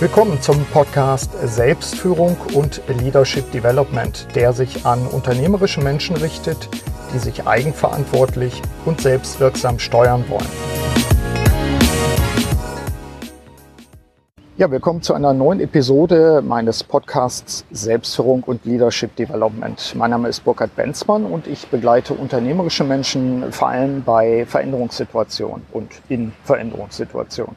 Willkommen zum Podcast Selbstführung und Leadership Development, der sich an unternehmerische Menschen richtet, die sich eigenverantwortlich und selbstwirksam steuern wollen. Ja, willkommen zu einer neuen Episode meines Podcasts Selbstführung und Leadership Development. Mein Name ist Burkhard Benzmann und ich begleite unternehmerische Menschen vor allem bei Veränderungssituationen und in Veränderungssituationen.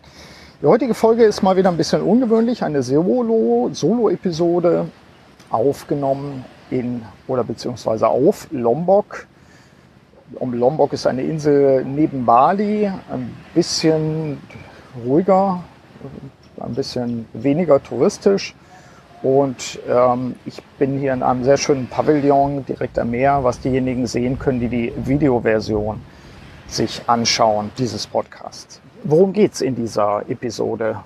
Die heutige Folge ist mal wieder ein bisschen ungewöhnlich, eine Solo-Episode aufgenommen in oder beziehungsweise auf Lombok. Um Lombok ist eine Insel neben Bali, ein bisschen ruhiger, ein bisschen weniger touristisch. Und ähm, ich bin hier in einem sehr schönen Pavillon direkt am Meer, was diejenigen sehen können, die die Videoversion sich anschauen dieses Podcasts. Worum geht es in dieser Episode?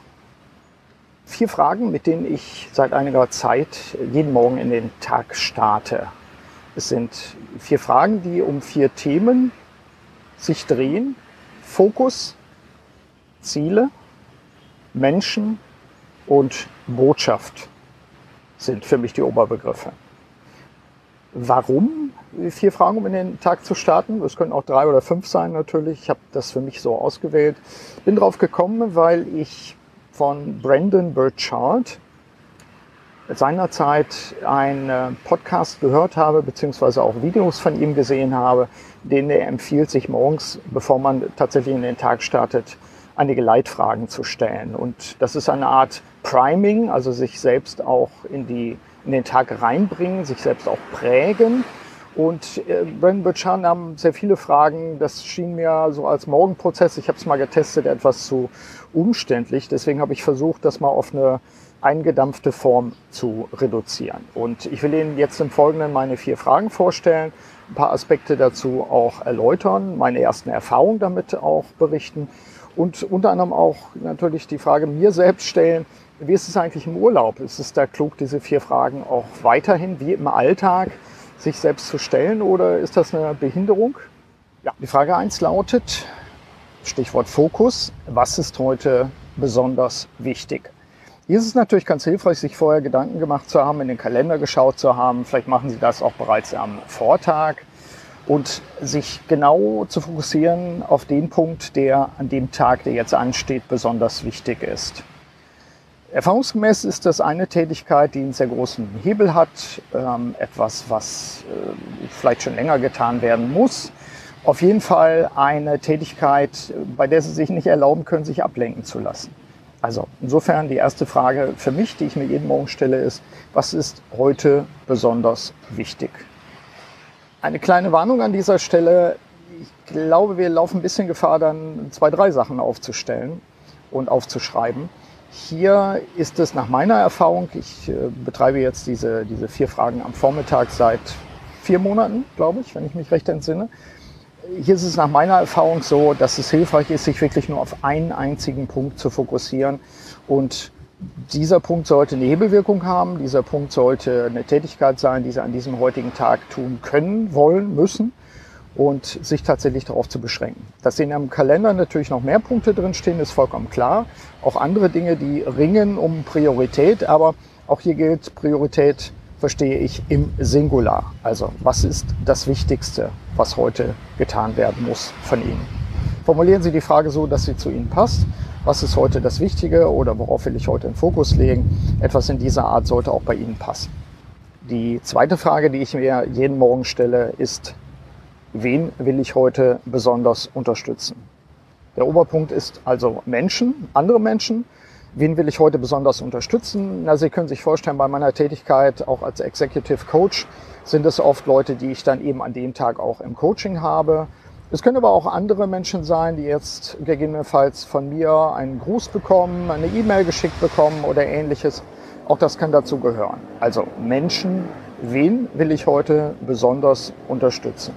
Vier Fragen, mit denen ich seit einiger Zeit jeden Morgen in den Tag starte. Es sind vier Fragen, die um vier Themen sich drehen. Fokus, Ziele, Menschen und Botschaft sind für mich die Oberbegriffe. Warum vier Fragen, um in den Tag zu starten. Es können auch drei oder fünf sein natürlich. Ich habe das für mich so ausgewählt. Bin drauf gekommen, weil ich von Brandon Burchard seinerzeit einen Podcast gehört habe, beziehungsweise auch Videos von ihm gesehen habe, denen er empfiehlt, sich morgens, bevor man tatsächlich in den Tag startet, einige Leitfragen zu stellen. Und das ist eine Art Priming, also sich selbst auch in, die, in den Tag reinbringen, sich selbst auch prägen und äh, Brandon Burchard nahm sehr viele Fragen. Das schien mir so als Morgenprozess, ich habe es mal getestet, etwas zu umständlich. Deswegen habe ich versucht, das mal auf eine eingedampfte Form zu reduzieren. Und ich will Ihnen jetzt im Folgenden meine vier Fragen vorstellen, ein paar Aspekte dazu auch erläutern, meine ersten Erfahrungen damit auch berichten und unter anderem auch natürlich die Frage mir selbst stellen, wie ist es eigentlich im Urlaub? Ist es da klug, diese vier Fragen auch weiterhin wie im Alltag sich selbst zu stellen oder ist das eine Behinderung? Ja, die Frage 1 lautet, Stichwort Fokus, was ist heute besonders wichtig? Hier ist es natürlich ganz hilfreich, sich vorher Gedanken gemacht zu haben, in den Kalender geschaut zu haben. Vielleicht machen Sie das auch bereits am Vortag und sich genau zu fokussieren auf den Punkt, der an dem Tag, der jetzt ansteht, besonders wichtig ist. Erfahrungsgemäß ist das eine Tätigkeit, die einen sehr großen Hebel hat, ähm, etwas, was äh, vielleicht schon länger getan werden muss. Auf jeden Fall eine Tätigkeit, bei der Sie sich nicht erlauben können, sich ablenken zu lassen. Also insofern die erste Frage für mich, die ich mir jeden Morgen stelle, ist, was ist heute besonders wichtig? Eine kleine Warnung an dieser Stelle. Ich glaube, wir laufen ein bisschen Gefahr, dann zwei, drei Sachen aufzustellen und aufzuschreiben. Hier ist es nach meiner Erfahrung, ich äh, betreibe jetzt diese, diese vier Fragen am Vormittag seit vier Monaten, glaube ich, wenn ich mich recht entsinne. Hier ist es nach meiner Erfahrung so, dass es hilfreich ist, sich wirklich nur auf einen einzigen Punkt zu fokussieren. Und dieser Punkt sollte eine Hebelwirkung haben. Dieser Punkt sollte eine Tätigkeit sein, die Sie an diesem heutigen Tag tun können, wollen, müssen und sich tatsächlich darauf zu beschränken. Dass in einem Kalender natürlich noch mehr Punkte drinstehen, ist vollkommen klar. Auch andere Dinge, die ringen um Priorität, aber auch hier gilt Priorität verstehe ich im Singular. Also was ist das Wichtigste, was heute getan werden muss von Ihnen? Formulieren Sie die Frage so, dass sie zu Ihnen passt. Was ist heute das Wichtige oder worauf will ich heute den Fokus legen? Etwas in dieser Art sollte auch bei Ihnen passen. Die zweite Frage, die ich mir jeden Morgen stelle, ist, wen will ich heute besonders unterstützen? Der Oberpunkt ist also Menschen, andere Menschen. Wen will ich heute besonders unterstützen? Na, Sie können sich vorstellen, bei meiner Tätigkeit auch als Executive Coach sind es oft Leute, die ich dann eben an dem Tag auch im Coaching habe. Es können aber auch andere Menschen sein, die jetzt gegebenenfalls von mir einen Gruß bekommen, eine E-Mail geschickt bekommen oder ähnliches. Auch das kann dazu gehören. Also Menschen, wen will ich heute besonders unterstützen?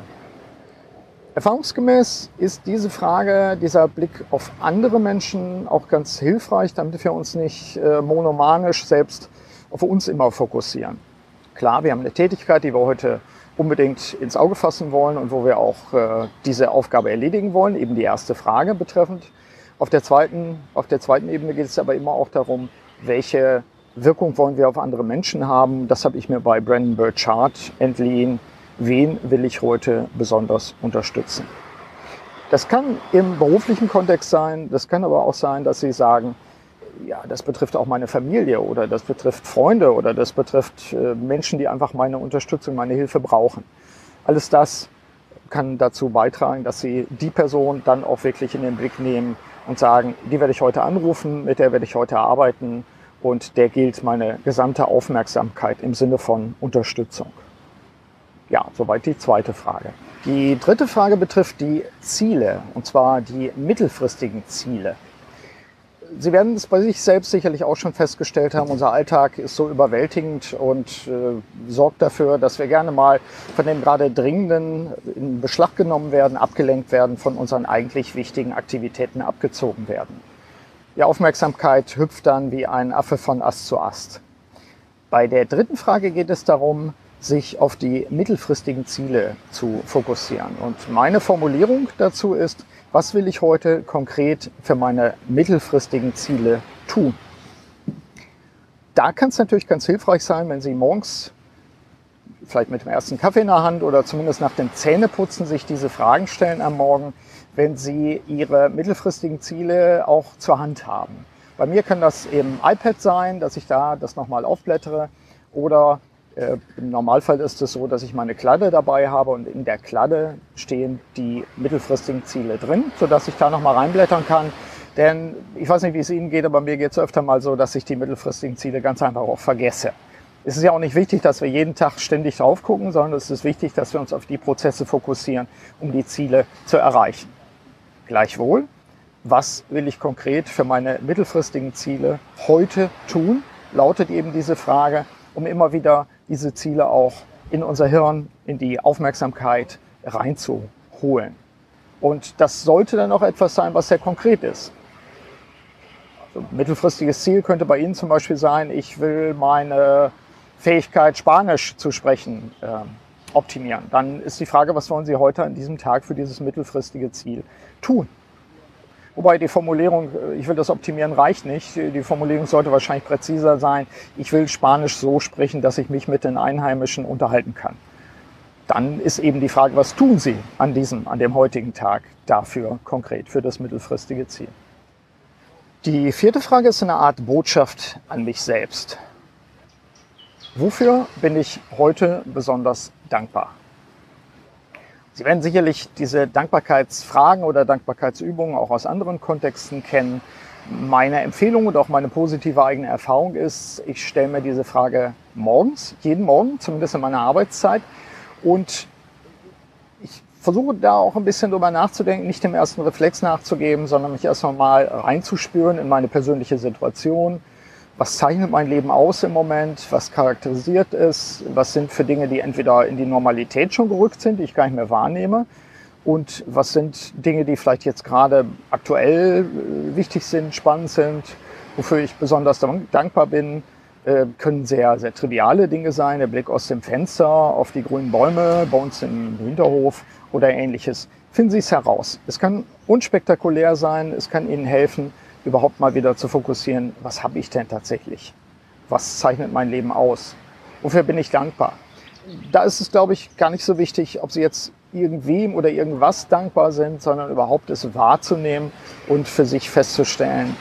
Erfahrungsgemäß ist diese Frage, dieser Blick auf andere Menschen auch ganz hilfreich, damit wir uns nicht äh, monomanisch selbst auf uns immer fokussieren. Klar, wir haben eine Tätigkeit, die wir heute unbedingt ins Auge fassen wollen und wo wir auch äh, diese Aufgabe erledigen wollen, eben die erste Frage betreffend. Auf der zweiten, auf der zweiten Ebene geht es aber immer auch darum, welche Wirkung wollen wir auf andere Menschen haben. Das habe ich mir bei Brandon Burchard entliehen. Wen will ich heute besonders unterstützen? Das kann im beruflichen Kontext sein, das kann aber auch sein, dass Sie sagen, ja, das betrifft auch meine Familie oder das betrifft Freunde oder das betrifft äh, Menschen, die einfach meine Unterstützung, meine Hilfe brauchen. Alles das kann dazu beitragen, dass Sie die Person dann auch wirklich in den Blick nehmen und sagen, die werde ich heute anrufen, mit der werde ich heute arbeiten und der gilt meine gesamte Aufmerksamkeit im Sinne von Unterstützung. Soweit die zweite Frage. Die dritte Frage betrifft die Ziele, und zwar die mittelfristigen Ziele. Sie werden es bei sich selbst sicherlich auch schon festgestellt haben, unser Alltag ist so überwältigend und äh, sorgt dafür, dass wir gerne mal von dem gerade Dringenden in Beschlag genommen werden, abgelenkt werden, von unseren eigentlich wichtigen Aktivitäten abgezogen werden. Die Aufmerksamkeit hüpft dann wie ein Affe von Ast zu Ast. Bei der dritten Frage geht es darum, sich auf die mittelfristigen Ziele zu fokussieren. Und meine Formulierung dazu ist, was will ich heute konkret für meine mittelfristigen Ziele tun? Da kann es natürlich ganz hilfreich sein, wenn Sie morgens vielleicht mit dem ersten Kaffee in der Hand oder zumindest nach dem Zähneputzen sich diese Fragen stellen am Morgen, wenn Sie Ihre mittelfristigen Ziele auch zur Hand haben. Bei mir kann das im iPad sein, dass ich da das nochmal aufblättere oder Im Normalfall ist es so, dass ich meine Kladde dabei habe und in der Kladde stehen die mittelfristigen Ziele drin, sodass ich da nochmal reinblättern kann. Denn ich weiß nicht, wie es Ihnen geht, aber mir geht es öfter mal so, dass ich die mittelfristigen Ziele ganz einfach auch vergesse. Es ist ja auch nicht wichtig, dass wir jeden Tag ständig drauf gucken, sondern es ist wichtig, dass wir uns auf die Prozesse fokussieren, um die Ziele zu erreichen. Gleichwohl, was will ich konkret für meine mittelfristigen Ziele heute tun, lautet eben diese Frage, um immer wieder diese Ziele auch in unser Hirn, in die Aufmerksamkeit reinzuholen. Und das sollte dann auch etwas sein, was sehr konkret ist. Also mittelfristiges Ziel könnte bei Ihnen zum Beispiel sein, ich will meine Fähigkeit, Spanisch zu sprechen, äh, optimieren. Dann ist die Frage, was wollen Sie heute an diesem Tag für dieses mittelfristige Ziel tun? Wobei die Formulierung, äh, ich will das optimieren, reicht nicht. Die Formulierung sollte wahrscheinlich präziser sein. Ich will Spanisch so sprechen, dass ich mich mit den Einheimischen unterhalten kann. Dann ist eben die Frage, was tun Sie an diesem, an dem heutigen Tag dafür konkret, für das mittelfristige Ziel? Die vierte Frage ist eine Art Botschaft an mich selbst. Wofür bin ich heute besonders dankbar? Sie werden sicherlich diese Dankbarkeitsfragen oder Dankbarkeitsübungen auch aus anderen Kontexten kennen. Meine Empfehlung und auch meine positive eigene Erfahrung ist, ich stelle mir diese Frage morgens, jeden Morgen, zumindest in meiner Arbeitszeit. Und ich versuche da auch ein bisschen drüber nachzudenken, nicht dem ersten Reflex nachzugeben, sondern mich erst mal reinzuspüren in meine persönliche Situation, was zeichnet mein Leben aus im Moment, was charakterisiert es, was sind für Dinge, die entweder in die Normalität schon gerückt sind, die ich gar nicht mehr wahrnehme, und was sind Dinge, die vielleicht jetzt gerade aktuell äh, wichtig sind, spannend sind, wofür ich besonders dankbar bin, äh, können sehr, sehr triviale Dinge sein, der Blick aus dem Fenster auf die grünen Bäume bei uns im Hinterhof oder ähnliches. Finden Sie es heraus. Es kann unspektakulär sein, es kann Ihnen helfen, überhaupt mal wieder zu fokussieren, was habe ich denn tatsächlich? Was zeichnet mein Leben aus? Wofür bin ich dankbar? Da ist es, glaube ich, gar nicht so wichtig, ob Sie jetzt irgendwem oder irgendwas dankbar sind, sondern überhaupt es wahrzunehmen und für sich festzustellen,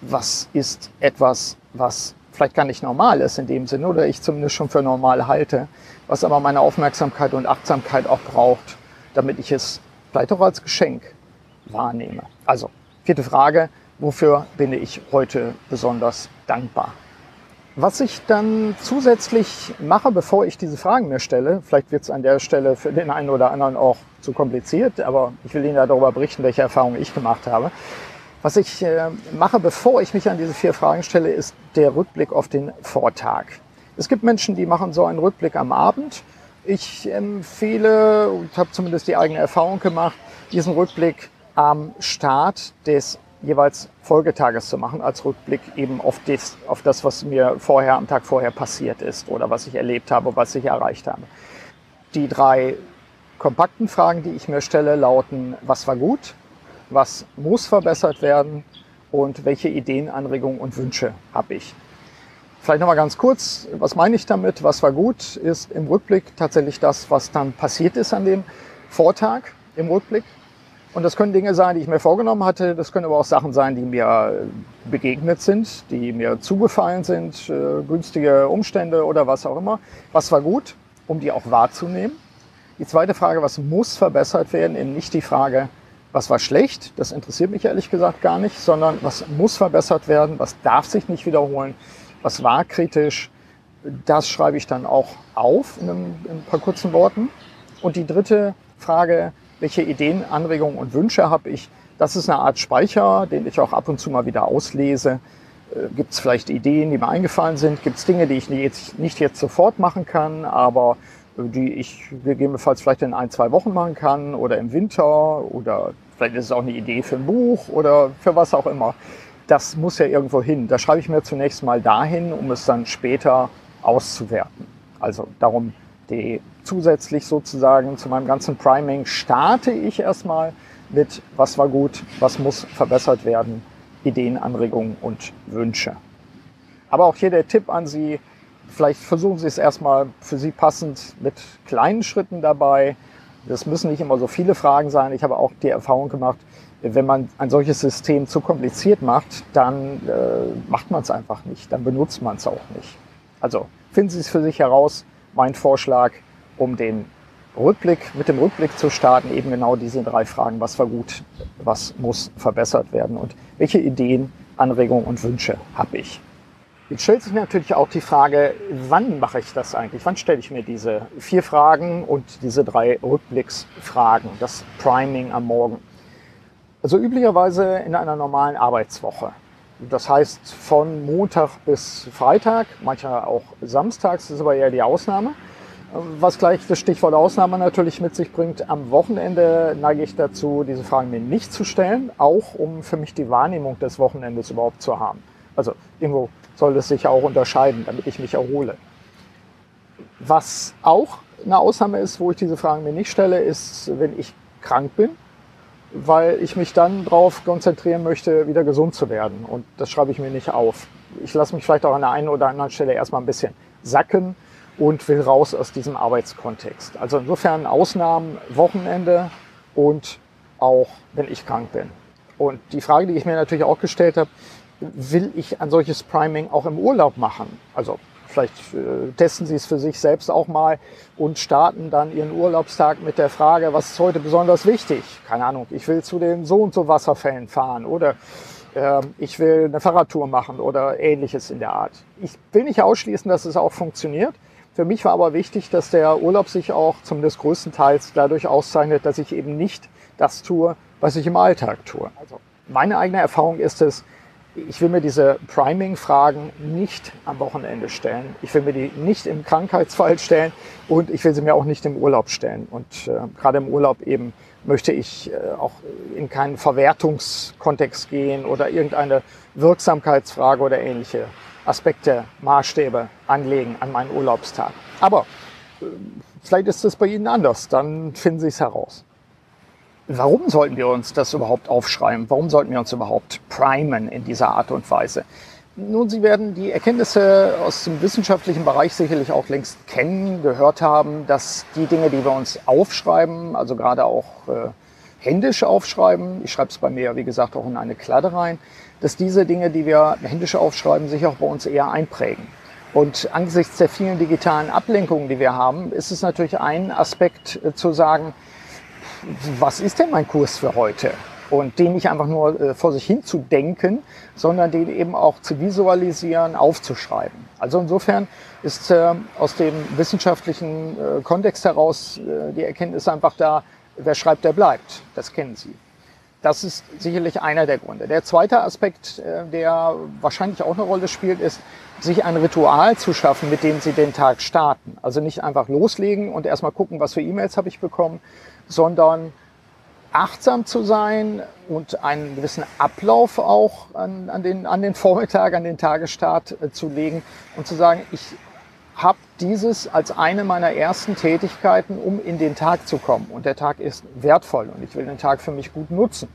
was ist etwas, was vielleicht gar nicht normal ist in dem Sinne oder ich zumindest schon für normal halte, was aber meine Aufmerksamkeit und Achtsamkeit auch braucht, damit ich es vielleicht auch als Geschenk wahrnehme. Also, vierte Frage, wofür bin ich heute besonders dankbar. Was ich dann zusätzlich mache, bevor ich diese Fragen mir stelle, vielleicht wird es an der Stelle für den einen oder anderen auch zu kompliziert, aber ich will Ihnen ja darüber berichten, welche Erfahrungen ich gemacht habe. Was ich äh, mache, bevor ich mich an diese vier Fragen stelle, ist der Rückblick auf den Vortag. Es gibt Menschen, die machen so einen Rückblick am Abend. Ich empfehle und habe zumindest die eigene Erfahrung gemacht, diesen Rückblick am Start des jeweils Folgetages zu machen, als Rückblick eben auf das, auf das, was mir vorher am Tag vorher passiert ist oder was ich erlebt habe, was ich erreicht habe. Die drei kompakten Fragen, die ich mir stelle, lauten, was war gut, was muss verbessert werden und welche Ideen, Anregungen und Wünsche habe ich. Vielleicht nochmal ganz kurz, was meine ich damit? Was war gut, ist im Rückblick tatsächlich das, was dann passiert ist an dem Vortag im Rückblick. Und das können Dinge sein, die ich mir vorgenommen hatte. Das können aber auch Sachen sein, die mir begegnet sind, die mir zugefallen sind, äh, günstige Umstände oder was auch immer. Was war gut, um die auch wahrzunehmen. Die zweite Frage, was muss verbessert werden, eben nicht die Frage, was war schlecht, das interessiert mich ehrlich gesagt gar nicht, sondern was muss verbessert werden, was darf sich nicht wiederholen, was war kritisch, das schreibe ich dann auch auf in, einem, in ein paar kurzen Worten. Und die dritte Frage, welche Ideen, Anregungen und Wünsche habe ich? Das ist eine Art Speicher, den ich auch ab und zu mal wieder auslese. Äh, Gibt es vielleicht Ideen, die mir eingefallen sind? Gibt es Dinge, die ich jetzt, nicht jetzt sofort machen kann, aber äh, die ich gegebenenfalls vielleicht in ein, zwei Wochen machen kann oder im Winter oder vielleicht ist es auch eine Idee für ein Buch oder für was auch immer. Das muss ja irgendwo hin. Da schreibe ich mir zunächst mal dahin, um es dann später auszuwerten. Also darum die zusätzlich sozusagen zu meinem ganzen Priming starte ich erstmal mit, was war gut, was muss verbessert werden, Ideen, Anregungen und Wünsche. Aber auch hier der Tipp an Sie, vielleicht versuchen Sie es erstmal für Sie passend mit kleinen Schritten dabei. Das müssen nicht immer so viele Fragen sein. Ich habe auch die Erfahrung gemacht, wenn man ein solches System zu kompliziert macht, dann äh, macht man es einfach nicht, dann benutzt man es auch nicht. Also finden Sie es für sich heraus. Mein Vorschlag, um den Rückblick, mit dem Rückblick zu starten, eben genau diese drei Fragen. Was war gut? Was muss verbessert werden? Und welche Ideen, Anregungen und Wünsche habe ich? Jetzt stellt sich natürlich auch die Frage, wann mache ich das eigentlich? Wann stelle ich mir diese vier Fragen und diese drei Rückblicksfragen, das Priming am Morgen? Also üblicherweise in einer normalen Arbeitswoche. Das heißt von Montag bis Freitag, manchmal auch samstags, ist aber eher die Ausnahme. Was gleich das Stichwort Ausnahme natürlich mit sich bringt, am Wochenende neige ich dazu, diese Fragen mir nicht zu stellen, auch um für mich die Wahrnehmung des Wochenendes überhaupt zu haben. Also irgendwo soll es sich auch unterscheiden, damit ich mich erhole. Was auch eine Ausnahme ist, wo ich diese Fragen mir nicht stelle, ist, wenn ich krank bin, weil ich mich dann darauf konzentrieren möchte, wieder gesund zu werden. Und das schreibe ich mir nicht auf. Ich lasse mich vielleicht auch an der einen oder anderen Stelle erstmal ein bisschen sacken und will raus aus diesem Arbeitskontext. Also insofern Ausnahmen, Wochenende und auch wenn ich krank bin. Und die Frage, die ich mir natürlich auch gestellt habe, will ich ein solches Priming auch im Urlaub machen? Also vielleicht äh, testen Sie es für sich selbst auch mal und starten dann Ihren Urlaubstag mit der Frage, was ist heute besonders wichtig? Keine Ahnung, ich will zu den so und so Wasserfällen fahren oder äh, ich will eine Fahrradtour machen oder ähnliches in der Art. Ich will nicht ausschließen, dass es auch funktioniert. Für mich war aber wichtig, dass der Urlaub sich auch zumindest größtenteils dadurch auszeichnet, dass ich eben nicht das tue, was ich im Alltag tue. Also meine eigene Erfahrung ist es, ich will mir diese Priming-Fragen nicht am Wochenende stellen. Ich will mir die nicht im Krankheitsfall stellen und ich will sie mir auch nicht im Urlaub stellen. Und äh, gerade im Urlaub eben möchte ich äh, auch in keinen Verwertungskontext gehen oder irgendeine Wirksamkeitsfrage oder ähnliche Aspekte, Maßstäbe anlegen an meinen Urlaubstag. Aber äh, vielleicht ist es bei Ihnen anders, dann finden Sie es heraus. Warum sollten wir uns das überhaupt aufschreiben? Warum sollten wir uns überhaupt primen in dieser Art und Weise? Nun, Sie werden die Erkenntnisse aus dem wissenschaftlichen Bereich sicherlich auch längst kennen, gehört haben, dass die Dinge, die wir uns aufschreiben, also gerade auch äh, händisch aufschreiben, ich schreibe es bei mir, wie gesagt, auch in eine Kladde rein, dass diese Dinge, die wir händisch aufschreiben, sich auch bei uns eher einprägen. Und angesichts der vielen digitalen Ablenkungen, die wir haben, ist es natürlich ein Aspekt äh, zu sagen, was ist denn mein Kurs für heute? Und den nicht einfach nur äh, vor sich hin zu denken, sondern den eben auch zu visualisieren, aufzuschreiben. Also insofern ist äh, aus dem wissenschaftlichen äh, Kontext heraus äh, die Erkenntnis einfach da, wer schreibt, der bleibt. Das kennen Sie. Das ist sicherlich einer der Gründe. Der zweite Aspekt, äh, der wahrscheinlich auch eine Rolle spielt, ist, sich ein Ritual zu schaffen, mit dem Sie den Tag starten. Also nicht einfach loslegen und erstmal gucken, was für E-Mails habe ich bekommen, sondern achtsam zu sein und einen gewissen Ablauf auch an, an, den, an den Vormittag, an den Tagesstart äh, zu legen und zu sagen, ich habe dieses als eine meiner ersten Tätigkeiten, um in den Tag zu kommen. Und der Tag ist wertvoll und ich will den Tag für mich gut nutzen.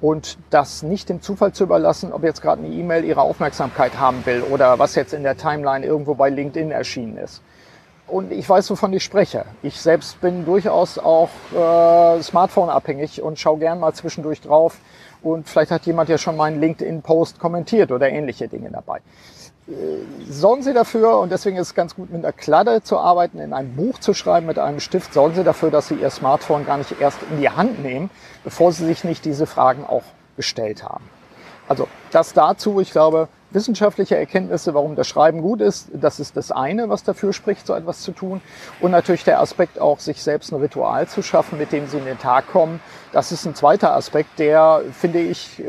Und das nicht dem Zufall zu überlassen, ob jetzt gerade eine E-Mail ihre Aufmerksamkeit haben will oder was jetzt in der Timeline irgendwo bei LinkedIn erschienen ist. Und ich weiß, wovon ich spreche. Ich selbst bin durchaus auch äh, Smartphone-abhängig und schaue gern mal zwischendurch drauf. Und vielleicht hat jemand ja schon meinen LinkedIn-Post kommentiert oder ähnliche Dinge dabei. Äh, sorgen Sie dafür, und deswegen ist es ganz gut, mit einer Kladde zu arbeiten, in einem Buch zu schreiben, mit einem Stift, sorgen Sie dafür, dass Sie Ihr Smartphone gar nicht erst in die Hand nehmen, bevor Sie sich nicht diese Fragen auch gestellt haben. Also das dazu, ich glaube, wissenschaftliche Erkenntnisse, warum das Schreiben gut ist, das ist das eine, was dafür spricht, so etwas zu tun. Und natürlich der Aspekt auch, sich selbst ein Ritual zu schaffen, mit dem Sie in den Tag kommen. Das ist ein zweiter Aspekt, der, finde ich, äh,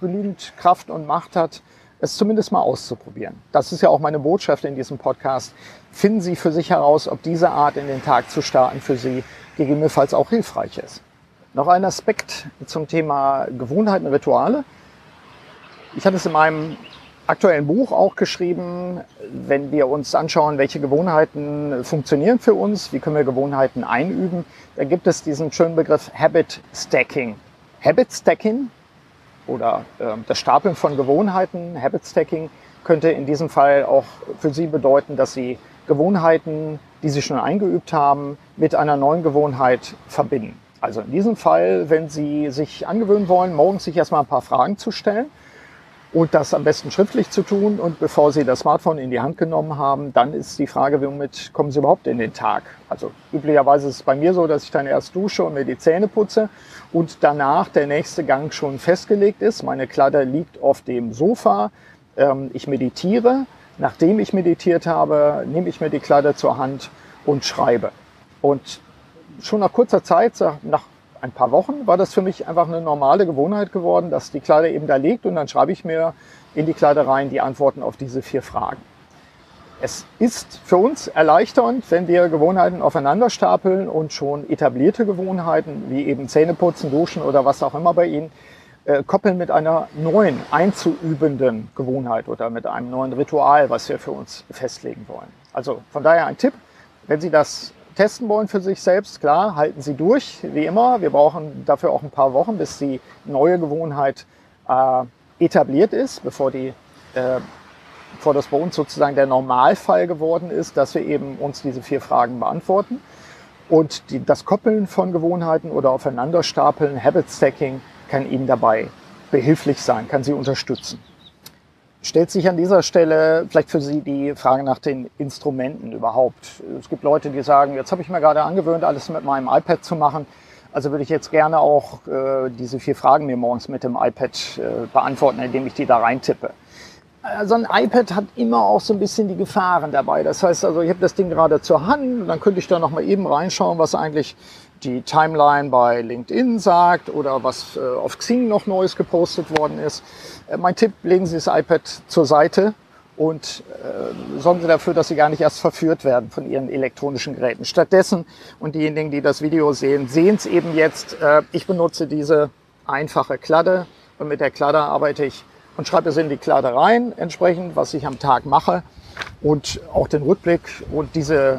genügend Kraft und Macht hat, es zumindest mal auszuprobieren. Das ist ja auch meine Botschaft in diesem Podcast. Finden Sie für sich heraus, ob diese Art in den Tag zu starten für Sie gegebenenfalls auch hilfreich ist. Noch ein Aspekt zum Thema Gewohnheiten, Rituale. Ich hatte es in meinem aktuellen Buch auch geschrieben, wenn wir uns anschauen, welche Gewohnheiten funktionieren für uns, wie können wir Gewohnheiten einüben, da gibt es diesen schönen Begriff Habit Stacking. Habit Stacking oder äh, das Stapeln von Gewohnheiten, Habit Stacking, könnte in diesem Fall auch für Sie bedeuten, dass Sie Gewohnheiten, die Sie schon eingeübt haben, mit einer neuen Gewohnheit verbinden. Also in diesem Fall, wenn Sie sich angewöhnen wollen, morgens sich erstmal ein paar Fragen zu stellen, und das am besten schriftlich zu tun. Und bevor Sie das Smartphone in die Hand genommen haben, dann ist die Frage, womit kommen Sie überhaupt in den Tag? Also üblicherweise ist es bei mir so, dass ich dann erst dusche und mir die Zähne putze und danach der nächste Gang schon festgelegt ist. Meine Kladde liegt auf dem Sofa. Ähm, ich meditiere. Nachdem ich meditiert habe, nehme ich mir die Kladde zur Hand und schreibe. Und schon nach kurzer Zeit, nach ein paar Wochen war das für mich einfach eine normale Gewohnheit geworden, dass die Kleider eben da liegt und dann schreibe ich mir in die Kleider rein die Antworten auf diese vier Fragen. Es ist für uns erleichternd, wenn wir Gewohnheiten aufeinander stapeln und schon etablierte Gewohnheiten, wie eben Zähneputzen, Duschen oder was auch immer bei Ihnen, äh, koppeln mit einer neuen, einzuübenden Gewohnheit oder mit einem neuen Ritual, was wir für uns festlegen wollen. Also von daher ein Tipp, wenn Sie das testen wollen für sich selbst, klar, halten Sie durch, wie immer. Wir brauchen dafür auch ein paar Wochen, bis die neue Gewohnheit äh, etabliert ist, bevor, die, äh, bevor das bei uns sozusagen der Normalfall geworden ist, dass wir eben uns diese vier Fragen beantworten. Und die, das Koppeln von Gewohnheiten oder Aufeinanderstapeln, Habit Stacking, kann Ihnen dabei behilflich sein, kann Sie unterstützen stellt sich an dieser Stelle vielleicht für Sie die Frage nach den Instrumenten überhaupt. Es gibt Leute, die sagen, jetzt habe ich mir gerade angewöhnt, alles mit meinem iPad zu machen. Also würde ich jetzt gerne auch äh, diese vier Fragen mir morgens mit dem iPad äh, beantworten, indem ich die da reintippe. Also ein iPad hat immer auch so ein bisschen die Gefahren dabei. Das heißt also, ich habe das Ding gerade zur Hand, dann könnte ich da noch mal eben reinschauen, was eigentlich die Timeline bei LinkedIn sagt oder was äh, auf Xing noch Neues gepostet worden ist. Äh, mein Tipp, legen Sie das iPad zur Seite und äh, sorgen Sie dafür, dass Sie gar nicht erst verführt werden von Ihren elektronischen Geräten. Stattdessen, und diejenigen, die das Video sehen, sehen es eben jetzt, äh, ich benutze diese einfache Kladde und mit der Kladde arbeite ich und schreibe es in die Kladde rein, entsprechend, was ich am Tag mache und auch den Rückblick. Und diese äh,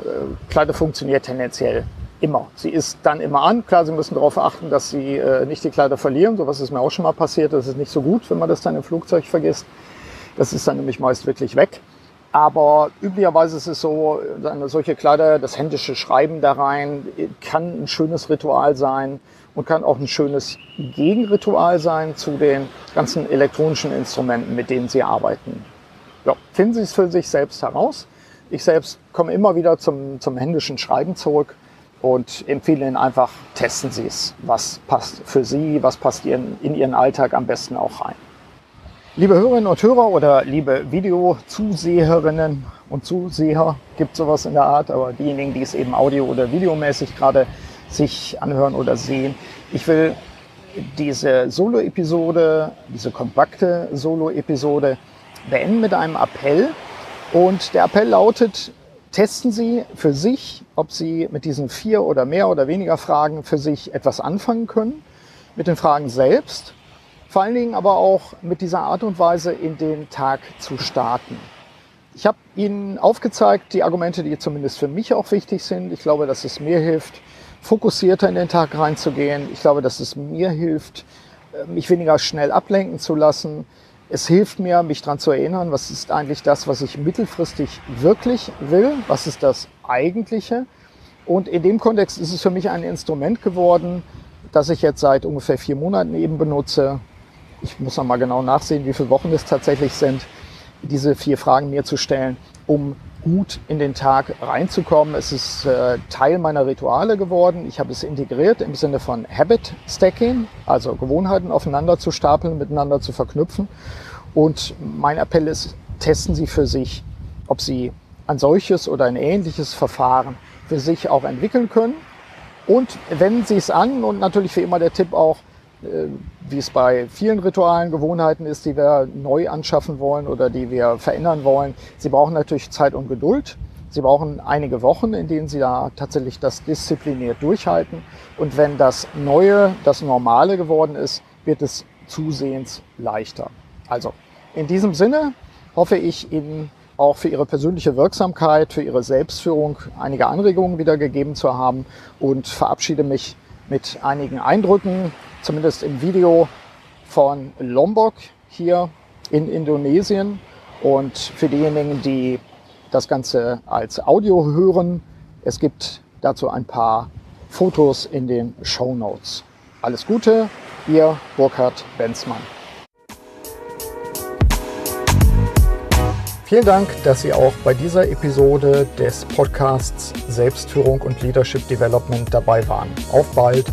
Kladde funktioniert tendenziell immer. Sie ist dann immer an. Klar, Sie müssen darauf achten, dass Sie äh, nicht die Kleider verlieren. So was ist mir auch schon mal passiert. Das ist nicht so gut, wenn man das dann im Flugzeug vergisst. Das ist dann nämlich meist wirklich weg. Aber üblicherweise ist es so, solche Kleider, das händische Schreiben da rein, kann ein schönes Ritual sein und kann auch ein schönes Gegenritual sein zu den ganzen elektronischen Instrumenten, mit denen Sie arbeiten. Ja, finden Sie es für sich selbst heraus. Ich selbst komme immer wieder zum, zum händischen Schreiben zurück und empfehle Ihnen einfach, testen Sie es. Was passt für Sie, was passt Ihren, in Ihren Alltag am besten auch rein. Liebe Hörerinnen und Hörer oder liebe Videozuseherinnen und Zuseher, gibt sowas in der Art, aber diejenigen, die es eben audio- oder videomäßig gerade sich anhören oder sehen, ich will diese Solo-Episode, diese kompakte Solo-Episode beenden mit einem Appell. Und der Appell lautet, testen Sie für sich, ob Sie mit diesen vier oder mehr oder weniger Fragen für sich etwas anfangen können, mit den Fragen selbst, vor allen Dingen aber auch mit dieser Art und Weise in den Tag zu starten. Ich habe Ihnen aufgezeigt, die Argumente, die zumindest für mich auch wichtig sind. Ich glaube, dass es mir hilft, fokussierter in den Tag reinzugehen. Ich glaube, dass es mir hilft, äh, mich weniger schnell ablenken zu lassen. Es hilft mir, mich daran zu erinnern, was ist eigentlich das, was ich mittelfristig wirklich will, was ist das Eigentliche. Und in dem Kontext ist es für mich ein Instrument geworden, das ich jetzt seit ungefähr vier Monaten eben benutze. Ich muss noch mal genau nachsehen, wie viele Wochen es tatsächlich sind, diese vier Fragen mir zu stellen, um gut in den Tag reinzukommen. Es ist äh, Teil meiner Rituale geworden. Ich habe es integriert im Sinne von Habit Stacking, also Gewohnheiten aufeinander zu stapeln, miteinander zu verknüpfen. Und mein Appell ist, testen Sie für sich, ob Sie ein solches oder ein ähnliches Verfahren für sich auch entwickeln können. Und wenden Sie es an und natürlich wie immer der Tipp auch, wie es bei vielen Ritualen, Gewohnheiten ist, die wir neu anschaffen wollen oder die wir verändern wollen. Sie brauchen natürlich Zeit und Geduld. Sie brauchen einige Wochen, in denen Sie da tatsächlich das diszipliniert durchhalten. Und wenn das Neue das Normale geworden ist, wird es zusehends leichter. Also in diesem Sinne hoffe ich Ihnen auch für Ihre persönliche Wirksamkeit, für Ihre Selbstführung einige Anregungen wiedergegeben zu haben und verabschiede mich mit einigen Eindrücken, zumindest im Video von Lombok hier in Indonesien. Und für diejenigen, die das Ganze als Audio hören, es gibt dazu ein paar Fotos in den Show Notes. Alles Gute, Ihr Burkhard Benzmann. Vielen Dank, dass Sie auch bei dieser Episode des Podcasts Selbstführung und Leadership Development dabei waren. Auf bald!